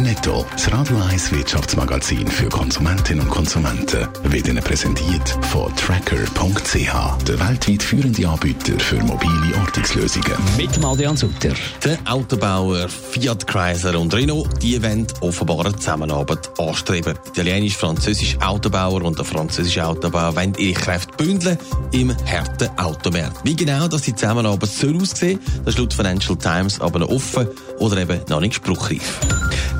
Netto, das Radio 1 Wirtschaftsmagazin für Konsumentinnen und Konsumenten, wird Ihnen präsentiert von Tracker.ch, der weltweit führende Anbieter für mobile Ortungslösungen. Mit Adrian Sutter. Der Autobauer Fiat Chrysler und Renault, die wollen offenbar eine Zusammenarbeit anstreben. Der italienisch-französische Autobauer und der französische Autobauer wollen ihre Kräfte bündeln im harten Automarkt. Wie genau dass die Zusammenarbeit soll aussehen, das ist laut Financial Times aber noch offen oder eben noch nicht spruchreif.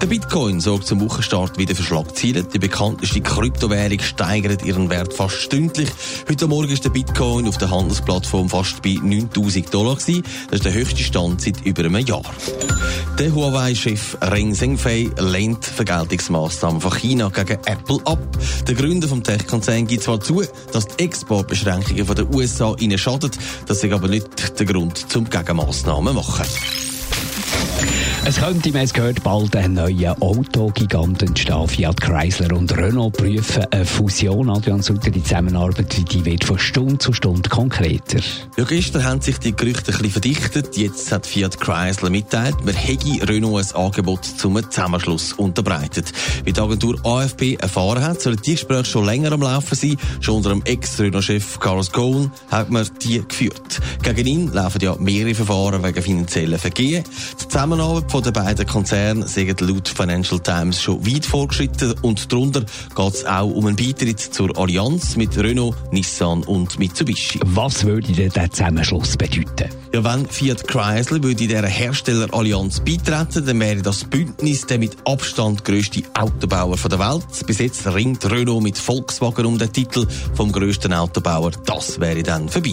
Der Bitcoin sorgt zum Wochenstart wieder für Schlagzeilen. Die bekannteste Kryptowährung steigert ihren Wert fast stündlich. Heute Morgen ist der Bitcoin auf der Handelsplattform fast bei 9000 Dollar gewesen. Das ist der höchste Stand seit über einem Jahr. Der Huawei-Chef Ren Zhengfei lehnt Vergeltungsmaßnahmen von China gegen Apple ab. Der Gründer vom Tech-Konzern gibt zwar zu, dass die Exportbeschränkungen von den USA ihnen schaden, das ist aber nicht der Grund zum Gegenmaßnahmen machen. Es könnte, man es gehört, bald ein neuer Autogigant entstehen. Fiat Chrysler und Renault prüfen eine Fusion. Adrian Sutter, die Zusammenarbeit die wird von Stunde zu Stunde konkreter. Ja, gestern haben sich die Gerüchte ein bisschen verdichtet. Jetzt hat Fiat Chrysler mitteilt, man hätte Renault ein Angebot zum Zusammenschluss unterbreitet. Wie die Agentur AFP erfahren hat, sollen die Gespräche schon länger am Laufen sein. Schon unter dem Ex-Renault-Chef Carlos Ghosn hat man die geführt. Gegen ihn laufen ja mehrere Verfahren wegen finanziellen Vergehen. Die Zusammenarbeit von den beiden Konzernen sind laut Financial Times schon weit vorgeschritten und darunter geht es auch um einen Beitritt zur Allianz mit Renault, Nissan und Mitsubishi. Was würde denn der Zusammenschluss bedeuten? Ja, wenn Fiat Chrysler würde in dieser Herstellerallianz beitreten, dann wäre das Bündnis der mit Abstand grösste Autobauer der Welt. Bis jetzt ringt Renault mit Volkswagen um den Titel vom grössten Autobauer. Das wäre dann vorbei.